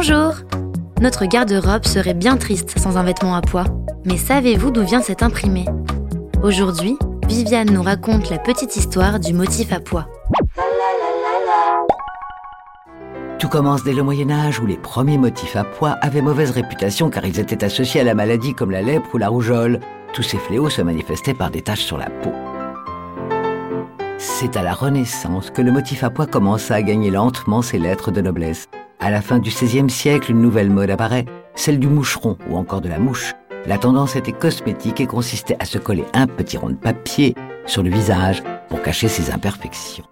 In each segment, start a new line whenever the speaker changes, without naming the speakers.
Bonjour Notre garde-robe serait bien triste sans un vêtement à pois. Mais savez-vous d'où vient cet imprimé? Aujourd'hui, Viviane nous raconte la petite histoire du motif à pois.
Tout commence dès le Moyen Âge où les premiers motifs à pois avaient mauvaise réputation car ils étaient associés à la maladie comme la lèpre ou la rougeole. Tous ces fléaux se manifestaient par des taches sur la peau. C'est à la Renaissance que le motif à pois commença à gagner lentement ses lettres de noblesse. À la fin du XVIe siècle, une nouvelle mode apparaît, celle du moucheron ou encore de la mouche. La tendance était cosmétique et consistait à se coller un petit rond de papier sur le visage pour cacher ses imperfections.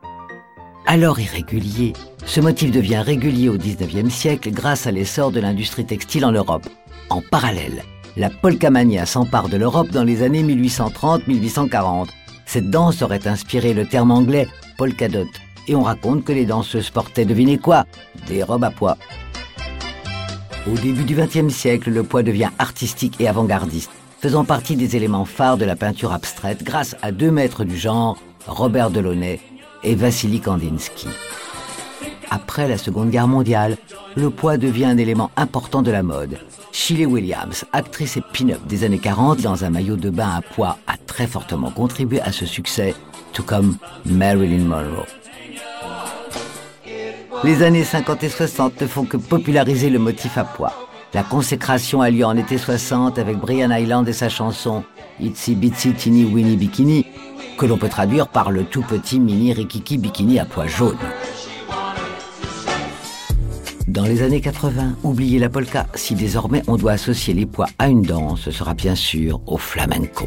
Alors irrégulier, ce motif devient régulier au XIXe siècle grâce à l'essor de l'industrie textile en Europe. En parallèle, la polkamania s'empare de l'Europe dans les années 1830-1840. Cette danse aurait inspiré le terme anglais polkadot, et on raconte que les danseuses portaient, devinez quoi Des robes à pois. Au début du XXe siècle, le pois devient artistique et avant-gardiste, faisant partie des éléments phares de la peinture abstraite grâce à deux maîtres du genre, Robert Delaunay et Vassili Kandinsky. Après la Seconde Guerre mondiale, le poids devient un élément important de la mode. Shirley Williams, actrice et pin-up des années 40 dans un maillot de bain à poids, a très fortement contribué à ce succès, tout comme Marilyn Monroe. Les années 50 et 60 ne font que populariser le motif à pois. La consécration a lieu en été 60 avec Brian Island et sa chanson Itsy Bitsy Teeny Winnie Bikini, que l'on peut traduire par le tout petit mini Rikiki Bikini à pois jaune. Dans les années 80, oubliez la polka. Si désormais on doit associer les pois à une danse, ce sera bien sûr au flamenco.